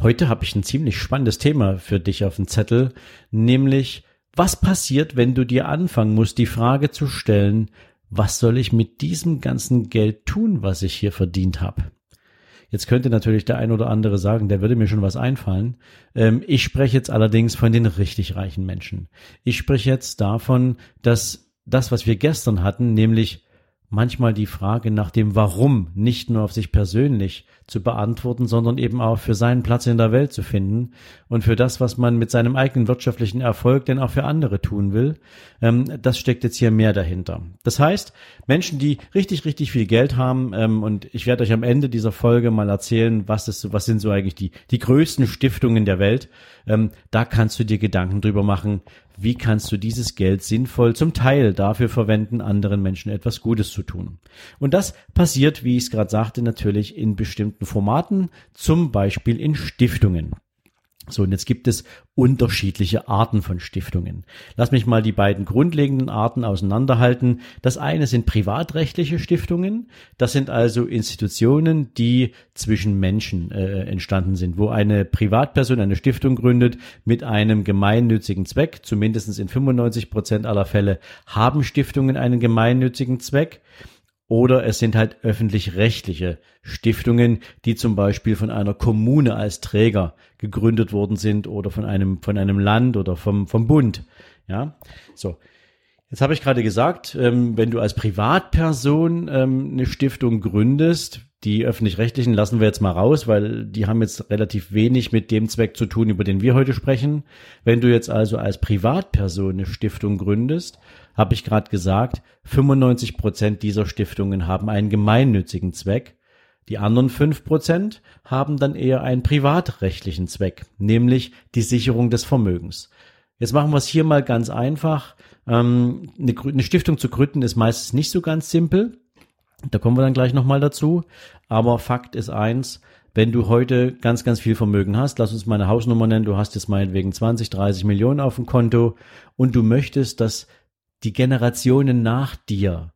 Heute habe ich ein ziemlich spannendes Thema für dich auf dem Zettel, nämlich was passiert, wenn du dir anfangen musst, die Frage zu stellen, was soll ich mit diesem ganzen Geld tun, was ich hier verdient habe? Jetzt könnte natürlich der ein oder andere sagen, der würde mir schon was einfallen. Ähm, ich spreche jetzt allerdings von den richtig reichen Menschen. Ich spreche jetzt davon, dass das, was wir gestern hatten, nämlich manchmal die Frage nach dem Warum nicht nur auf sich persönlich zu beantworten, sondern eben auch für seinen Platz in der Welt zu finden und für das, was man mit seinem eigenen wirtschaftlichen Erfolg denn auch für andere tun will. Ähm, das steckt jetzt hier mehr dahinter. Das heißt, Menschen, die richtig, richtig viel Geld haben, ähm, und ich werde euch am Ende dieser Folge mal erzählen, was ist, was sind so eigentlich die, die größten Stiftungen der Welt. Ähm, da kannst du dir Gedanken drüber machen, wie kannst du dieses Geld sinnvoll zum Teil dafür verwenden, anderen Menschen etwas Gutes zu tun. Und das passiert, wie ich es gerade sagte, natürlich in bestimmten Formaten, zum Beispiel in Stiftungen. So, und jetzt gibt es unterschiedliche Arten von Stiftungen. Lass mich mal die beiden grundlegenden Arten auseinanderhalten. Das eine sind privatrechtliche Stiftungen. Das sind also Institutionen, die zwischen Menschen äh, entstanden sind, wo eine Privatperson eine Stiftung gründet mit einem gemeinnützigen Zweck. Zumindest in 95 Prozent aller Fälle haben Stiftungen einen gemeinnützigen Zweck. Oder es sind halt öffentlich-rechtliche Stiftungen, die zum Beispiel von einer Kommune als Träger gegründet worden sind oder von einem, von einem Land oder vom, vom Bund. Ja, so. Jetzt habe ich gerade gesagt, ähm, wenn du als Privatperson ähm, eine Stiftung gründest, die öffentlich-rechtlichen lassen wir jetzt mal raus, weil die haben jetzt relativ wenig mit dem Zweck zu tun, über den wir heute sprechen. Wenn du jetzt also als Privatperson eine Stiftung gründest, habe ich gerade gesagt, 95 Prozent dieser Stiftungen haben einen gemeinnützigen Zweck. Die anderen fünf Prozent haben dann eher einen privatrechtlichen Zweck, nämlich die Sicherung des Vermögens. Jetzt machen wir es hier mal ganz einfach. Ähm, eine Stiftung zu gründen ist meistens nicht so ganz simpel. Da kommen wir dann gleich nochmal dazu. Aber Fakt ist eins, wenn du heute ganz, ganz viel Vermögen hast, lass uns mal eine Hausnummer nennen, du hast jetzt meinetwegen 20, 30 Millionen auf dem Konto und du möchtest, dass die Generationen nach dir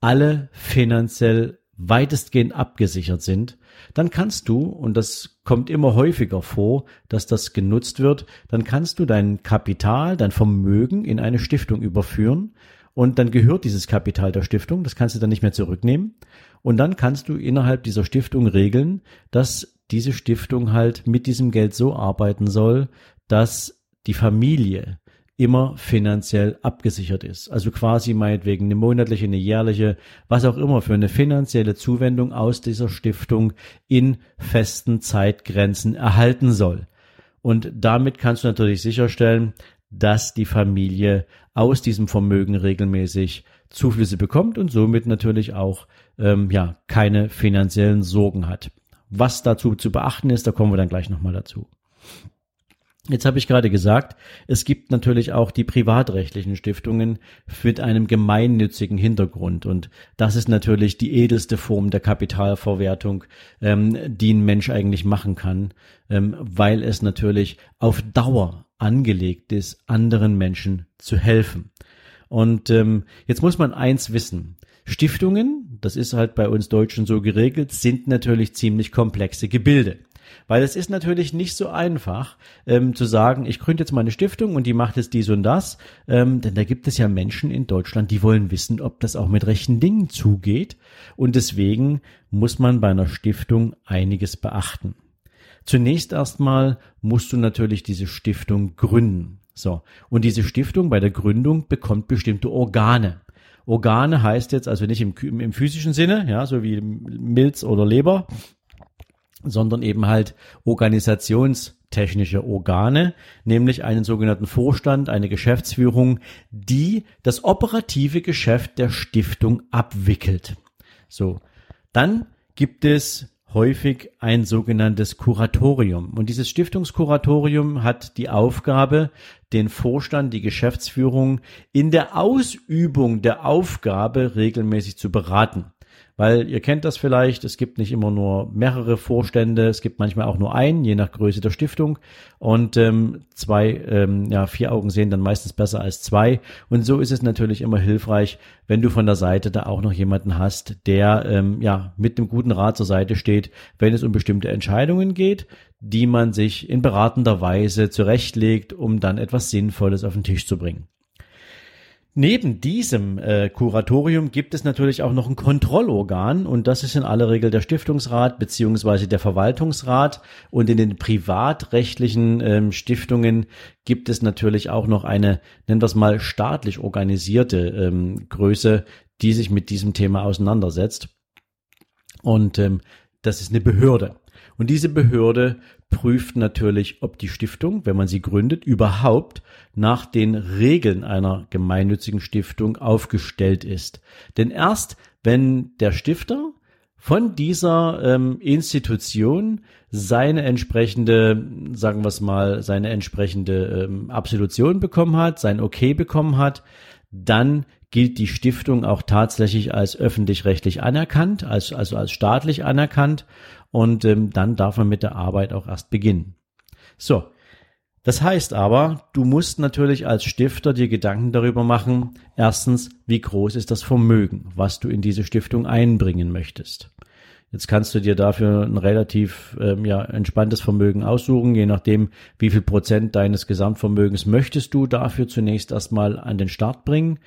alle finanziell weitestgehend abgesichert sind, dann kannst du, und das kommt immer häufiger vor, dass das genutzt wird, dann kannst du dein Kapital, dein Vermögen in eine Stiftung überführen und dann gehört dieses Kapital der Stiftung, das kannst du dann nicht mehr zurücknehmen und dann kannst du innerhalb dieser Stiftung regeln, dass diese Stiftung halt mit diesem Geld so arbeiten soll, dass die Familie immer finanziell abgesichert ist. Also quasi meinetwegen eine monatliche, eine jährliche, was auch immer für eine finanzielle Zuwendung aus dieser Stiftung in festen Zeitgrenzen erhalten soll. Und damit kannst du natürlich sicherstellen, dass die Familie aus diesem Vermögen regelmäßig Zuflüsse bekommt und somit natürlich auch ähm, ja keine finanziellen Sorgen hat. Was dazu zu beachten ist, da kommen wir dann gleich nochmal dazu. Jetzt habe ich gerade gesagt, es gibt natürlich auch die privatrechtlichen Stiftungen mit einem gemeinnützigen Hintergrund. Und das ist natürlich die edelste Form der Kapitalverwertung, ähm, die ein Mensch eigentlich machen kann, ähm, weil es natürlich auf Dauer angelegt ist, anderen Menschen zu helfen. Und ähm, jetzt muss man eins wissen. Stiftungen, das ist halt bei uns Deutschen so geregelt, sind natürlich ziemlich komplexe Gebilde. Weil es ist natürlich nicht so einfach ähm, zu sagen, ich gründe jetzt mal eine Stiftung und die macht jetzt dies und das. Ähm, denn da gibt es ja Menschen in Deutschland, die wollen wissen, ob das auch mit rechten Dingen zugeht. Und deswegen muss man bei einer Stiftung einiges beachten. Zunächst erstmal musst du natürlich diese Stiftung gründen. So. Und diese Stiftung bei der Gründung bekommt bestimmte Organe. Organe heißt jetzt also nicht im, im physischen Sinne, ja, so wie Milz oder Leber, sondern eben halt organisationstechnische Organe, nämlich einen sogenannten Vorstand, eine Geschäftsführung, die das operative Geschäft der Stiftung abwickelt. So. Dann gibt es häufig ein sogenanntes Kuratorium. Und dieses Stiftungskuratorium hat die Aufgabe, den Vorstand, die Geschäftsführung in der Ausübung der Aufgabe regelmäßig zu beraten. Weil ihr kennt das vielleicht, es gibt nicht immer nur mehrere Vorstände, es gibt manchmal auch nur einen, je nach Größe der Stiftung. Und ähm, zwei, ähm, ja, vier Augen sehen dann meistens besser als zwei. Und so ist es natürlich immer hilfreich, wenn du von der Seite da auch noch jemanden hast, der ähm, ja mit einem guten Rat zur Seite steht, wenn es um bestimmte Entscheidungen geht, die man sich in beratender Weise zurechtlegt, um dann etwas Sinnvolles auf den Tisch zu bringen. Neben diesem äh, Kuratorium gibt es natürlich auch noch ein Kontrollorgan und das ist in aller Regel der Stiftungsrat beziehungsweise der Verwaltungsrat und in den privatrechtlichen ähm, Stiftungen gibt es natürlich auch noch eine, nennen wir es mal, staatlich organisierte ähm, Größe, die sich mit diesem Thema auseinandersetzt. Und ähm, das ist eine Behörde. Und diese Behörde prüft natürlich, ob die Stiftung, wenn man sie gründet, überhaupt nach den Regeln einer gemeinnützigen Stiftung aufgestellt ist. Denn erst wenn der Stifter von dieser ähm, Institution seine entsprechende, sagen wir es mal, seine entsprechende ähm, Absolution bekommen hat, sein Okay bekommen hat, dann gilt die Stiftung auch tatsächlich als öffentlich-rechtlich anerkannt, als, also als staatlich anerkannt und ähm, dann darf man mit der Arbeit auch erst beginnen. So, das heißt aber, du musst natürlich als Stifter dir Gedanken darüber machen, erstens, wie groß ist das Vermögen, was du in diese Stiftung einbringen möchtest. Jetzt kannst du dir dafür ein relativ ähm, ja, entspanntes Vermögen aussuchen, je nachdem, wie viel Prozent deines Gesamtvermögens möchtest du dafür zunächst erstmal an den Start bringen.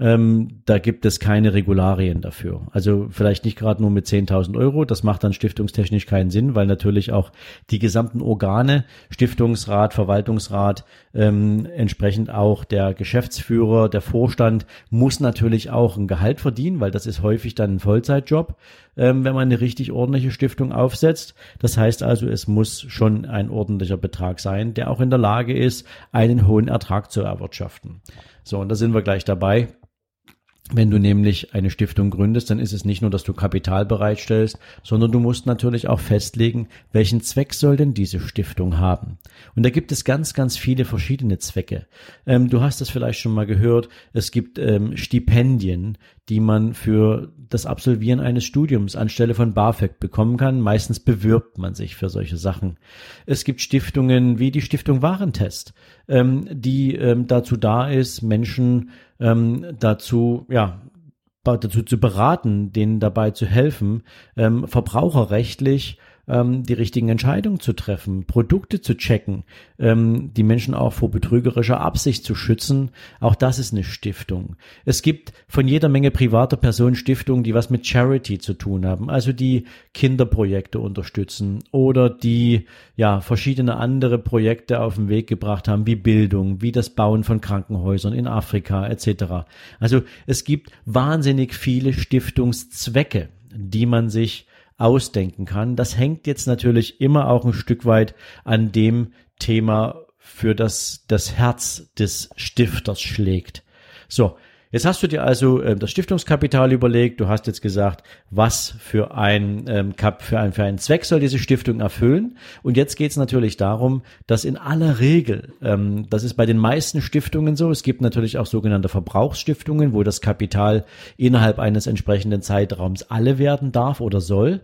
Ähm, da gibt es keine Regularien dafür. Also vielleicht nicht gerade nur mit 10.000 Euro. Das macht dann stiftungstechnisch keinen Sinn, weil natürlich auch die gesamten Organe, Stiftungsrat, Verwaltungsrat, ähm, entsprechend auch der Geschäftsführer, der Vorstand muss natürlich auch ein Gehalt verdienen, weil das ist häufig dann ein Vollzeitjob, ähm, wenn man eine richtig ordentliche Stiftung aufsetzt. Das heißt also, es muss schon ein ordentlicher Betrag sein, der auch in der Lage ist, einen hohen Ertrag zu erwirtschaften. So, und da sind wir gleich dabei. Wenn du nämlich eine Stiftung gründest, dann ist es nicht nur, dass du Kapital bereitstellst, sondern du musst natürlich auch festlegen, welchen Zweck soll denn diese Stiftung haben. Und da gibt es ganz, ganz viele verschiedene Zwecke. Ähm, du hast es vielleicht schon mal gehört, es gibt ähm, Stipendien, die man für das Absolvieren eines Studiums anstelle von BAföG bekommen kann. Meistens bewirbt man sich für solche Sachen. Es gibt Stiftungen wie die Stiftung Warentest, ähm, die ähm, dazu da ist, Menschen ähm, dazu, ja, dazu zu beraten, denen dabei zu helfen, ähm, verbraucherrechtlich ähm, die richtigen Entscheidungen zu treffen, Produkte zu checken, ähm, die Menschen auch vor betrügerischer Absicht zu schützen. Auch das ist eine Stiftung. Es gibt von jeder Menge privater Personen Stiftungen, die was mit Charity zu tun haben, also die Kinderprojekte unterstützen oder die ja verschiedene andere Projekte auf den Weg gebracht haben, wie Bildung, wie das Bauen von Krankenhäusern in Afrika etc. Also es gibt wahnsinnig viele Stiftungszwecke, die man sich ausdenken kann. Das hängt jetzt natürlich immer auch ein Stück weit an dem Thema, für das das Herz des Stifters schlägt. So, Jetzt hast du dir also äh, das Stiftungskapital überlegt. Du hast jetzt gesagt, was für ein, ähm, Kap, für, ein, für einen Zweck soll diese Stiftung erfüllen. Und jetzt geht es natürlich darum, dass in aller Regel, ähm, das ist bei den meisten Stiftungen so, es gibt natürlich auch sogenannte Verbrauchsstiftungen, wo das Kapital innerhalb eines entsprechenden Zeitraums alle werden darf oder soll.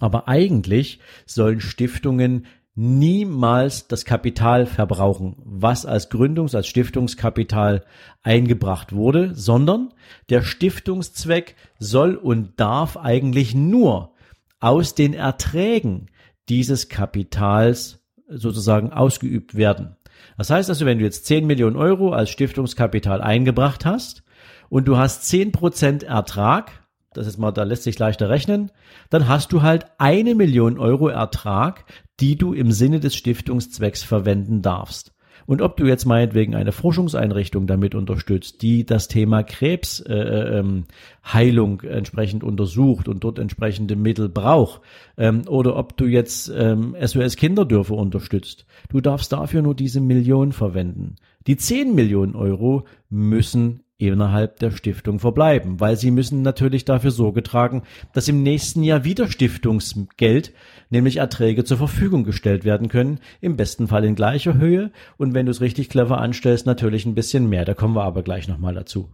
Aber eigentlich sollen Stiftungen niemals das Kapital verbrauchen, was als Gründungs-, als Stiftungskapital eingebracht wurde, sondern der Stiftungszweck soll und darf eigentlich nur aus den Erträgen dieses Kapitals sozusagen ausgeübt werden. Das heißt also, wenn du jetzt 10 Millionen Euro als Stiftungskapital eingebracht hast und du hast 10 Prozent Ertrag, das ist mal, da lässt sich leichter rechnen, dann hast du halt eine Million Euro Ertrag, die du im Sinne des Stiftungszwecks verwenden darfst. Und ob du jetzt meinetwegen eine Forschungseinrichtung damit unterstützt, die das Thema Krebsheilung äh, ähm, entsprechend untersucht und dort entsprechende Mittel braucht, ähm, oder ob du jetzt ähm, SOS Kinderdörfer unterstützt, du darfst dafür nur diese Million verwenden. Die 10 Millionen Euro müssen innerhalb der Stiftung verbleiben, weil sie müssen natürlich dafür Sorge tragen, dass im nächsten Jahr wieder Stiftungsgeld, nämlich Erträge zur Verfügung gestellt werden können, im besten Fall in gleicher Höhe und wenn du es richtig clever anstellst, natürlich ein bisschen mehr. Da kommen wir aber gleich nochmal dazu.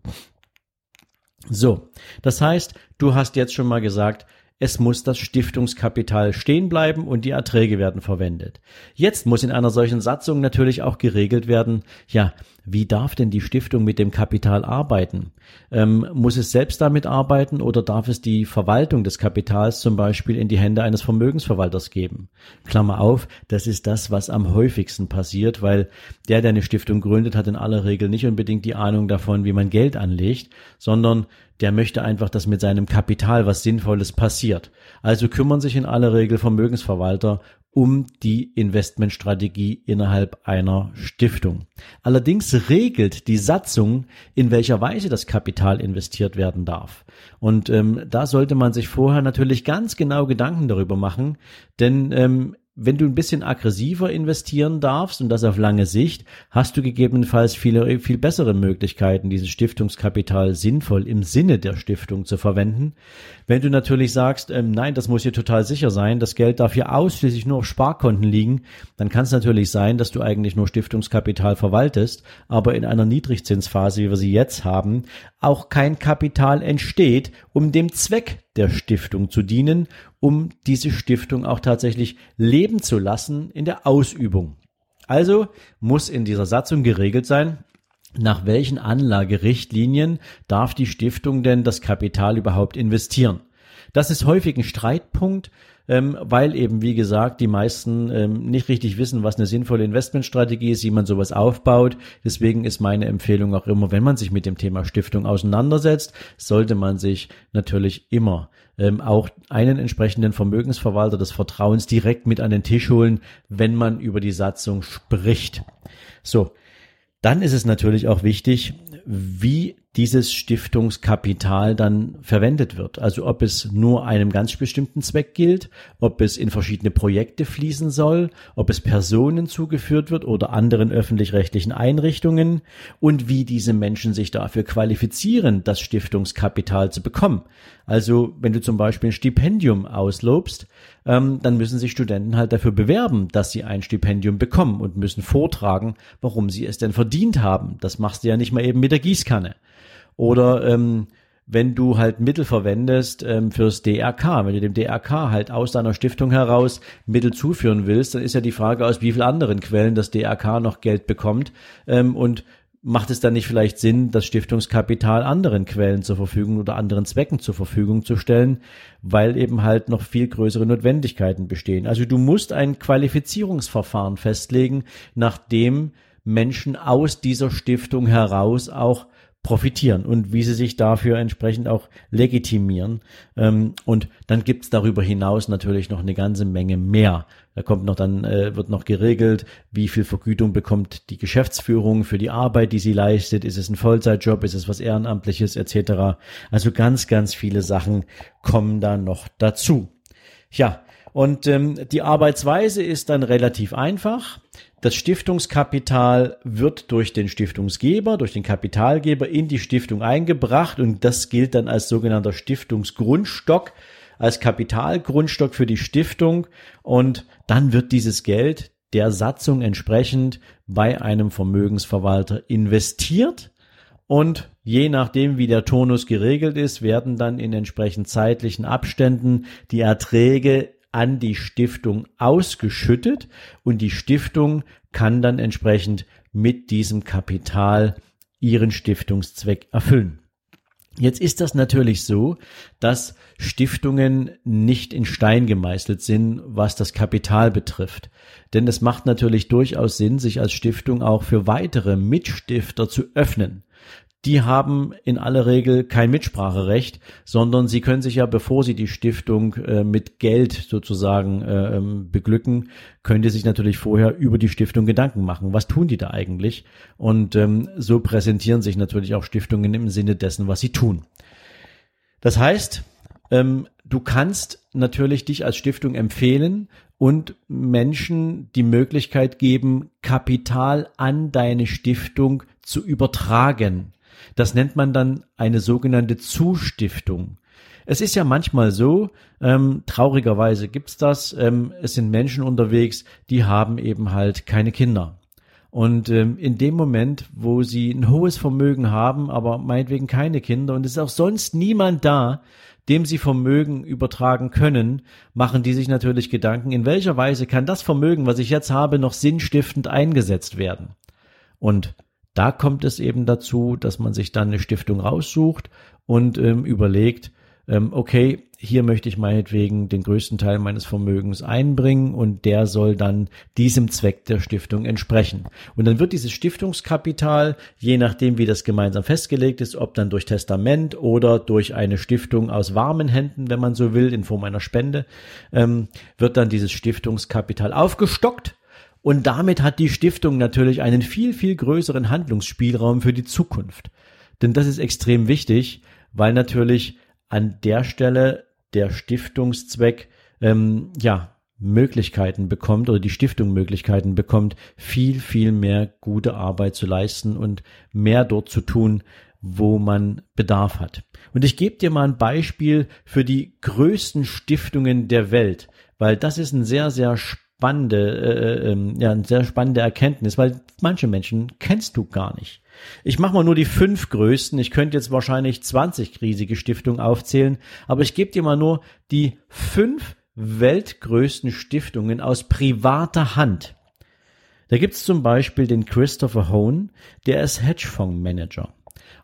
So, das heißt, du hast jetzt schon mal gesagt, es muss das Stiftungskapital stehen bleiben und die Erträge werden verwendet. Jetzt muss in einer solchen Satzung natürlich auch geregelt werden, ja, wie darf denn die Stiftung mit dem Kapital arbeiten? Ähm, muss es selbst damit arbeiten oder darf es die Verwaltung des Kapitals zum Beispiel in die Hände eines Vermögensverwalters geben? Klammer auf, das ist das, was am häufigsten passiert, weil der, der eine Stiftung gründet, hat in aller Regel nicht unbedingt die Ahnung davon, wie man Geld anlegt, sondern der möchte einfach, dass mit seinem Kapital was Sinnvolles passiert. Also kümmern sich in aller Regel Vermögensverwalter um die Investmentstrategie innerhalb einer Stiftung. Allerdings regelt die Satzung, in welcher Weise das Kapital investiert werden darf. Und ähm, da sollte man sich vorher natürlich ganz genau Gedanken darüber machen, denn ähm, wenn du ein bisschen aggressiver investieren darfst und das auf lange Sicht, hast du gegebenenfalls viele, viel bessere Möglichkeiten, dieses Stiftungskapital sinnvoll im Sinne der Stiftung zu verwenden. Wenn du natürlich sagst, ähm, nein, das muss hier total sicher sein, das Geld darf hier ausschließlich nur auf Sparkonten liegen, dann kann es natürlich sein, dass du eigentlich nur Stiftungskapital verwaltest, aber in einer Niedrigzinsphase, wie wir sie jetzt haben, auch kein Kapital entsteht, um dem Zweck der Stiftung zu dienen, um diese Stiftung auch tatsächlich leben zu lassen in der Ausübung. Also muss in dieser Satzung geregelt sein, nach welchen Anlagerichtlinien darf die Stiftung denn das Kapital überhaupt investieren? Das ist häufig ein Streitpunkt, ähm, weil eben, wie gesagt, die meisten ähm, nicht richtig wissen, was eine sinnvolle Investmentstrategie ist, wie man sowas aufbaut. Deswegen ist meine Empfehlung auch immer, wenn man sich mit dem Thema Stiftung auseinandersetzt, sollte man sich natürlich immer ähm, auch einen entsprechenden Vermögensverwalter des Vertrauens direkt mit an den Tisch holen, wenn man über die Satzung spricht. So, dann ist es natürlich auch wichtig, wie dieses Stiftungskapital dann verwendet wird. Also ob es nur einem ganz bestimmten Zweck gilt, ob es in verschiedene Projekte fließen soll, ob es Personen zugeführt wird oder anderen öffentlich-rechtlichen Einrichtungen und wie diese Menschen sich dafür qualifizieren, das Stiftungskapital zu bekommen. Also wenn du zum Beispiel ein Stipendium auslobst, ähm, dann müssen sich Studenten halt dafür bewerben, dass sie ein Stipendium bekommen und müssen vortragen, warum sie es denn verdient haben. Das machst du ja nicht mal eben mit der Gießkanne. Oder ähm, wenn du halt Mittel verwendest ähm, fürs DRK, wenn du dem DRK halt aus deiner Stiftung heraus Mittel zuführen willst, dann ist ja die Frage, aus wie vielen anderen Quellen das DRK noch Geld bekommt ähm, und macht es dann nicht vielleicht Sinn, das Stiftungskapital anderen Quellen zur Verfügung oder anderen Zwecken zur Verfügung zu stellen, weil eben halt noch viel größere Notwendigkeiten bestehen. Also du musst ein Qualifizierungsverfahren festlegen, nachdem Menschen aus dieser Stiftung heraus auch profitieren und wie sie sich dafür entsprechend auch legitimieren. Ähm, und dann gibt's darüber hinaus natürlich noch eine ganze Menge mehr. Da kommt noch dann, äh, wird noch geregelt, wie viel Vergütung bekommt die Geschäftsführung für die Arbeit, die sie leistet. Ist es ein Vollzeitjob? Ist es was Ehrenamtliches etc.? Also ganz, ganz viele Sachen kommen da noch dazu. Ja, und ähm, die Arbeitsweise ist dann relativ einfach. Das Stiftungskapital wird durch den Stiftungsgeber, durch den Kapitalgeber in die Stiftung eingebracht und das gilt dann als sogenannter Stiftungsgrundstock, als Kapitalgrundstock für die Stiftung und dann wird dieses Geld der Satzung entsprechend bei einem Vermögensverwalter investiert und je nachdem, wie der Tonus geregelt ist, werden dann in entsprechend zeitlichen Abständen die Erträge an die Stiftung ausgeschüttet und die Stiftung kann dann entsprechend mit diesem Kapital ihren Stiftungszweck erfüllen. Jetzt ist das natürlich so, dass Stiftungen nicht in Stein gemeißelt sind, was das Kapital betrifft. Denn es macht natürlich durchaus Sinn, sich als Stiftung auch für weitere Mitstifter zu öffnen die haben in aller Regel kein Mitspracherecht, sondern sie können sich ja, bevor sie die Stiftung äh, mit Geld sozusagen äh, ähm, beglücken, können die sich natürlich vorher über die Stiftung Gedanken machen. Was tun die da eigentlich? Und ähm, so präsentieren sich natürlich auch Stiftungen im Sinne dessen, was sie tun. Das heißt, ähm, du kannst natürlich dich als Stiftung empfehlen und Menschen die Möglichkeit geben, Kapital an deine Stiftung zu übertragen. Das nennt man dann eine sogenannte Zustiftung. Es ist ja manchmal so, ähm, traurigerweise gibt's das, ähm, es sind Menschen unterwegs, die haben eben halt keine Kinder. Und ähm, in dem Moment, wo sie ein hohes Vermögen haben, aber meinetwegen keine Kinder und es ist auch sonst niemand da, dem sie Vermögen übertragen können, machen die sich natürlich Gedanken, in welcher Weise kann das Vermögen, was ich jetzt habe, noch sinnstiftend eingesetzt werden. Und da kommt es eben dazu, dass man sich dann eine Stiftung raussucht und ähm, überlegt, ähm, okay, hier möchte ich meinetwegen den größten Teil meines Vermögens einbringen und der soll dann diesem Zweck der Stiftung entsprechen. Und dann wird dieses Stiftungskapital, je nachdem wie das gemeinsam festgelegt ist, ob dann durch Testament oder durch eine Stiftung aus warmen Händen, wenn man so will, in Form einer Spende, ähm, wird dann dieses Stiftungskapital aufgestockt. Und damit hat die Stiftung natürlich einen viel, viel größeren Handlungsspielraum für die Zukunft. Denn das ist extrem wichtig, weil natürlich an der Stelle der Stiftungszweck ähm, ja Möglichkeiten bekommt oder die Stiftung Möglichkeiten bekommt, viel, viel mehr gute Arbeit zu leisten und mehr dort zu tun, wo man Bedarf hat. Und ich gebe dir mal ein Beispiel für die größten Stiftungen der Welt, weil das ist ein sehr, sehr spannende, äh, äh, ja, eine sehr spannende Erkenntnis, weil manche Menschen kennst du gar nicht. Ich mache mal nur die fünf größten. Ich könnte jetzt wahrscheinlich 20 riesige Stiftungen aufzählen, aber ich gebe dir mal nur die fünf weltgrößten Stiftungen aus privater Hand. Da gibt es zum Beispiel den Christopher Hone, der ist Hedgefondsmanager.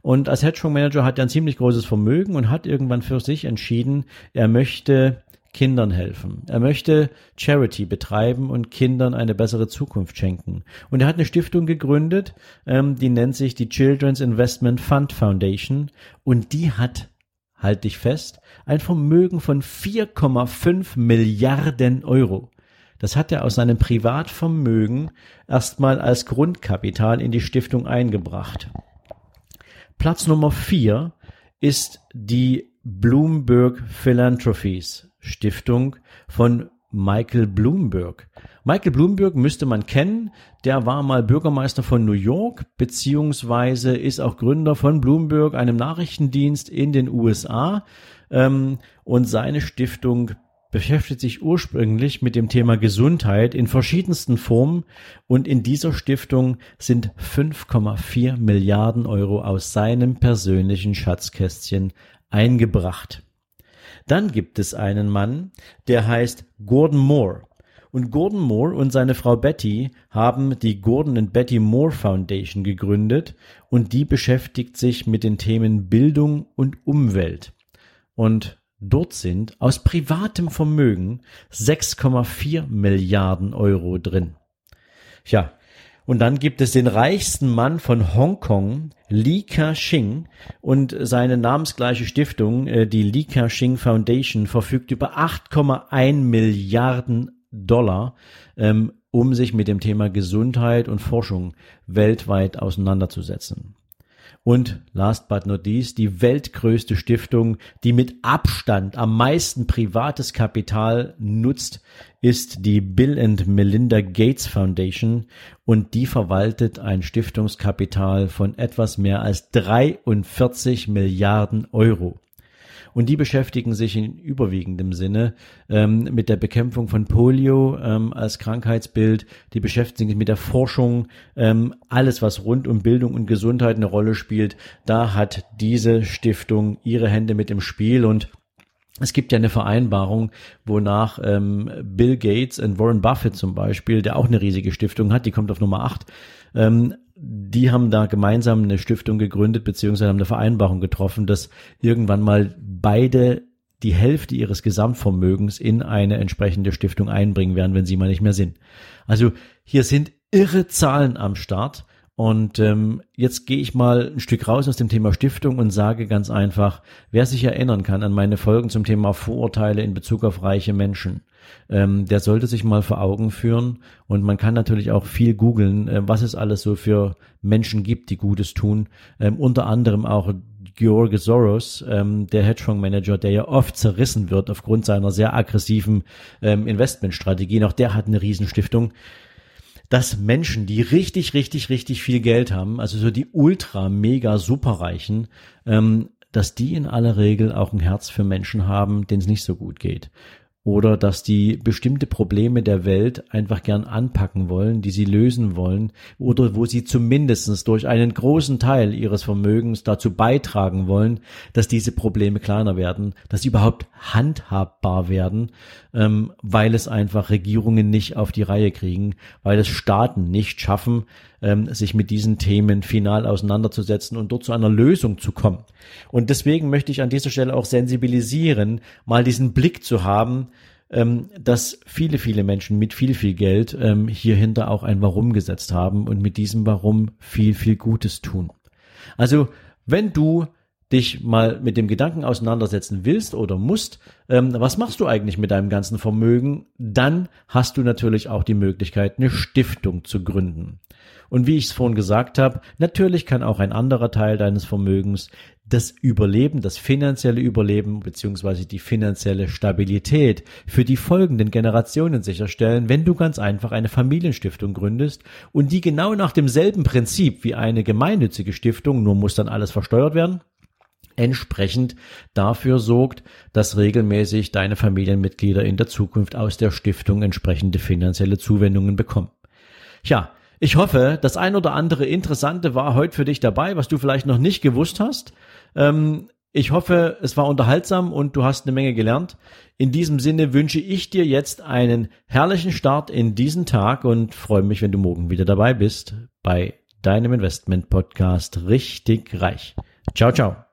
Und als Hedgefondsmanager hat er ein ziemlich großes Vermögen und hat irgendwann für sich entschieden, er möchte Kindern helfen. Er möchte Charity betreiben und Kindern eine bessere Zukunft schenken. Und er hat eine Stiftung gegründet, ähm, die nennt sich die Children's Investment Fund Foundation und die hat, halt dich fest, ein Vermögen von 4,5 Milliarden Euro. Das hat er aus seinem Privatvermögen erstmal als Grundkapital in die Stiftung eingebracht. Platz Nummer vier ist die Bloomberg Philanthropies. Stiftung von Michael Bloomberg. Michael Bloomberg müsste man kennen. Der war mal Bürgermeister von New York, beziehungsweise ist auch Gründer von Bloomberg, einem Nachrichtendienst in den USA. Ähm, und seine Stiftung beschäftigt sich ursprünglich mit dem Thema Gesundheit in verschiedensten Formen. Und in dieser Stiftung sind 5,4 Milliarden Euro aus seinem persönlichen Schatzkästchen eingebracht. Dann gibt es einen Mann, der heißt Gordon Moore. Und Gordon Moore und seine Frau Betty haben die Gordon and Betty Moore Foundation gegründet und die beschäftigt sich mit den Themen Bildung und Umwelt. Und dort sind aus privatem Vermögen 6,4 Milliarden Euro drin. Ja, und dann gibt es den reichsten Mann von Hongkong, Li Ka-shing, und seine namensgleiche Stiftung, äh, die Li Ka-shing Foundation, verfügt über 8,1 Milliarden Dollar, ähm, um sich mit dem Thema Gesundheit und Forschung weltweit auseinanderzusetzen. Und last but not least, die weltgrößte Stiftung, die mit Abstand am meisten privates Kapital nutzt, ist die Bill and Melinda Gates Foundation und die verwaltet ein Stiftungskapital von etwas mehr als 43 Milliarden Euro. Und die beschäftigen sich in überwiegendem Sinne ähm, mit der Bekämpfung von Polio ähm, als Krankheitsbild. Die beschäftigen sich mit der Forschung, ähm, alles was rund um Bildung und Gesundheit eine Rolle spielt. Da hat diese Stiftung ihre Hände mit im Spiel und es gibt ja eine Vereinbarung, wonach ähm, Bill Gates und Warren Buffett zum Beispiel, der auch eine riesige Stiftung hat, die kommt auf Nummer 8, ähm, die haben da gemeinsam eine Stiftung gegründet, beziehungsweise haben eine Vereinbarung getroffen, dass irgendwann mal beide die Hälfte ihres Gesamtvermögens in eine entsprechende Stiftung einbringen werden, wenn sie mal nicht mehr sind. Also hier sind irre Zahlen am Start. Und ähm, jetzt gehe ich mal ein Stück raus aus dem Thema Stiftung und sage ganz einfach, wer sich erinnern kann an meine Folgen zum Thema Vorurteile in Bezug auf reiche Menschen, ähm, der sollte sich mal vor Augen führen. Und man kann natürlich auch viel googeln, äh, was es alles so für Menschen gibt, die Gutes tun. Ähm, unter anderem auch George Soros, ähm, der Hedgefondsmanager, der ja oft zerrissen wird aufgrund seiner sehr aggressiven ähm, Investmentstrategie. Auch der hat eine Riesenstiftung. dass Menschen, die richtig, richtig, richtig viel Geld haben, also so die ultra, mega, superreichen, ähm, dass die in aller Regel auch ein Herz für Menschen haben, denen es nicht so gut geht oder dass die bestimmte Probleme der Welt einfach gern anpacken wollen, die sie lösen wollen oder wo sie zumindestens durch einen großen Teil ihres Vermögens dazu beitragen wollen, dass diese Probleme kleiner werden, dass sie überhaupt handhabbar werden, ähm, weil es einfach Regierungen nicht auf die Reihe kriegen, weil es Staaten nicht schaffen, ähm, sich mit diesen Themen final auseinanderzusetzen und dort zu einer Lösung zu kommen. Und deswegen möchte ich an dieser Stelle auch sensibilisieren, mal diesen Blick zu haben, ähm, dass viele, viele Menschen mit viel, viel Geld ähm, hierhinter auch ein Warum gesetzt haben und mit diesem Warum viel, viel Gutes tun. Also, wenn du dich mal mit dem Gedanken auseinandersetzen willst oder musst, ähm, was machst du eigentlich mit deinem ganzen Vermögen, dann hast du natürlich auch die Möglichkeit, eine Stiftung zu gründen. Und wie ich es vorhin gesagt habe, natürlich kann auch ein anderer Teil deines Vermögens das Überleben, das finanzielle Überleben beziehungsweise die finanzielle Stabilität für die folgenden Generationen sicherstellen, wenn du ganz einfach eine Familienstiftung gründest und die genau nach demselben Prinzip wie eine gemeinnützige Stiftung, nur muss dann alles versteuert werden, entsprechend dafür sorgt, dass regelmäßig deine Familienmitglieder in der Zukunft aus der Stiftung entsprechende finanzielle Zuwendungen bekommen. Ja, ich hoffe, das ein oder andere Interessante war heute für dich dabei, was du vielleicht noch nicht gewusst hast. Ähm, ich hoffe, es war unterhaltsam und du hast eine Menge gelernt. In diesem Sinne wünsche ich dir jetzt einen herrlichen Start in diesen Tag und freue mich, wenn du morgen wieder dabei bist bei deinem Investment Podcast richtig reich. Ciao, ciao.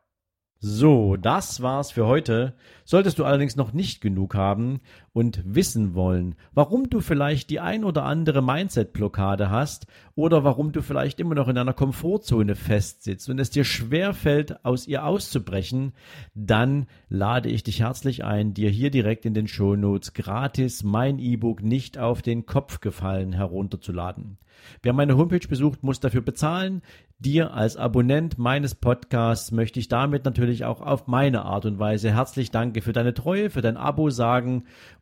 So, das war's für heute. Solltest du allerdings noch nicht genug haben und wissen wollen, warum du vielleicht die ein oder andere Mindset-Blockade hast oder warum du vielleicht immer noch in einer Komfortzone festsitzt und es dir schwerfällt, aus ihr auszubrechen, dann lade ich dich herzlich ein, dir hier direkt in den Show Notes gratis mein E-Book nicht auf den Kopf gefallen herunterzuladen. Wer meine Homepage besucht, muss dafür bezahlen. Dir als Abonnent meines Podcasts möchte ich damit natürlich auch auf meine Art und Weise herzlich danke für deine Treue, für dein Abo sagen